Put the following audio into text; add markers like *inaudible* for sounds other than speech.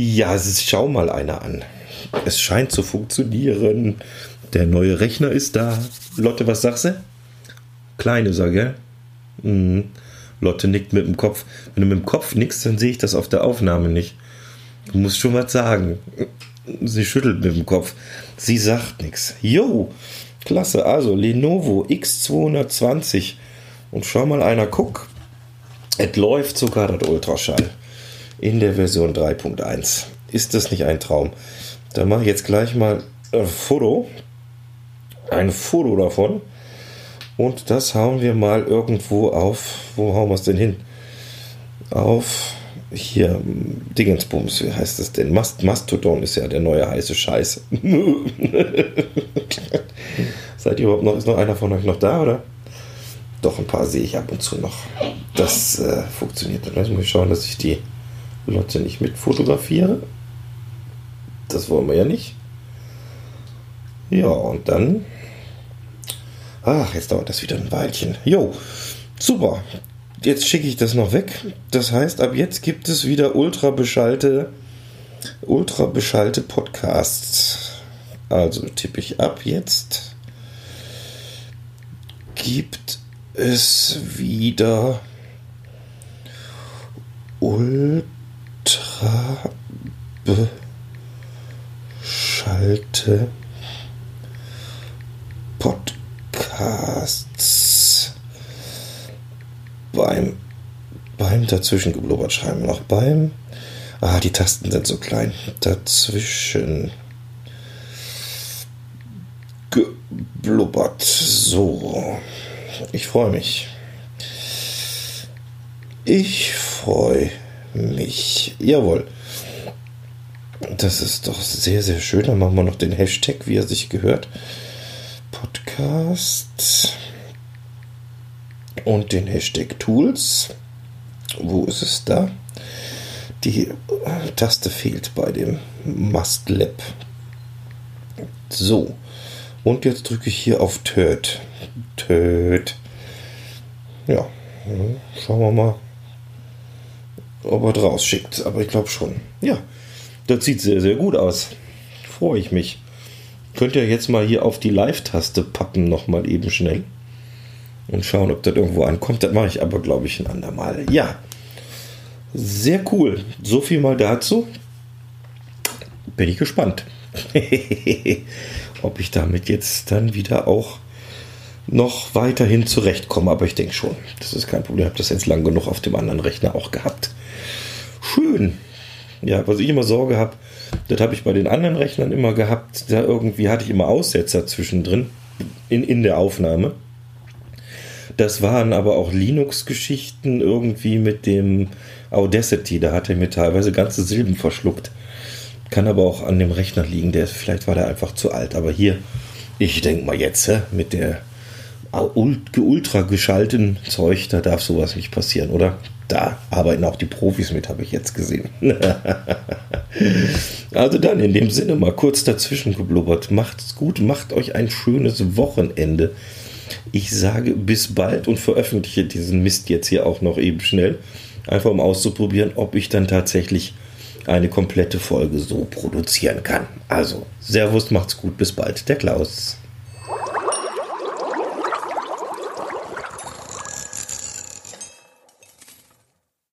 Ja, schau mal einer an. Es scheint zu funktionieren. Der neue Rechner ist da. Lotte, was sagst du? Kleine, sag gell? Mhm. Lotte nickt mit dem Kopf. Wenn du mit dem Kopf nickst, dann sehe ich das auf der Aufnahme nicht. Du musst schon was sagen. Sie schüttelt mit dem Kopf. Sie sagt nichts. Jo, klasse. Also Lenovo X220. Und schau mal einer, guck. Es läuft sogar das Ultraschall in der Version 3.1. Ist das nicht ein Traum? Dann mache ich jetzt gleich mal ein Foto. Ein Foto davon. Und das hauen wir mal irgendwo auf. Wo hauen wir es denn hin? Auf hier Dingensbums, wie heißt das denn? Mast Mastodon ist ja der neue heiße Scheiß. *laughs* Seid ihr überhaupt noch? Ist noch einer von euch noch da, oder? Doch, ein paar sehe ich ab und zu noch. Das äh, funktioniert. Dann lassen wir schauen, dass ich die Lotte nicht mit fotografiere. Das wollen wir ja nicht. Ja, und dann. Ach, jetzt dauert das wieder ein Weilchen. Jo, super. Jetzt schicke ich das noch weg. Das heißt, ab jetzt gibt es wieder ultra beschallte, ultra beschallte Podcasts. Also tippe ich ab jetzt. Gibt es wieder ultra beschallte Podcasts. Beim beim dazwischen geblubbert schreiben noch. Beim ah die Tasten sind so klein. Dazwischen geblubbert. So. Ich freue mich. Ich freue mich jawohl das ist doch sehr sehr schön dann machen wir noch den Hashtag wie er sich gehört Podcast und den Hashtag Tools. Wo ist es da? Die Taste fehlt bei dem Must Lab. So. Und jetzt drücke ich hier auf Töt. Töt. Ja. Schauen wir mal, ob er draus schickt. Aber ich glaube schon. Ja. Das sieht sehr, sehr gut aus. Freue ich mich. Könnt ihr jetzt mal hier auf die Live-Taste pappen, nochmal eben schnell. Und schauen, ob das irgendwo ankommt. Das mache ich aber, glaube ich, ein andermal. Ja. Sehr cool. So viel mal dazu. Bin ich gespannt. *laughs* ob ich damit jetzt dann wieder auch noch weiterhin zurechtkomme. Aber ich denke schon. Das ist kein Problem. Ich habe das jetzt lang genug auf dem anderen Rechner auch gehabt. Schön. Ja, was ich immer Sorge habe, das habe ich bei den anderen Rechnern immer gehabt. Da irgendwie hatte ich immer Aussetzer zwischendrin in, in der Aufnahme. Das waren aber auch Linux-Geschichten irgendwie mit dem Audacity. Da hat er mir teilweise ganze Silben verschluckt. Kann aber auch an dem Rechner liegen. Der, vielleicht war der einfach zu alt. Aber hier, ich denke mal jetzt, mit der ultra geschalteten Zeug, da darf sowas nicht passieren, oder? Da arbeiten auch die Profis mit, habe ich jetzt gesehen. *laughs* also dann in dem Sinne mal kurz dazwischen geblubbert. Macht's gut, macht euch ein schönes Wochenende. Ich sage bis bald und veröffentliche diesen Mist jetzt hier auch noch eben schnell. Einfach um auszuprobieren, ob ich dann tatsächlich eine komplette Folge so produzieren kann. Also, Servus, macht's gut, bis bald, der Klaus.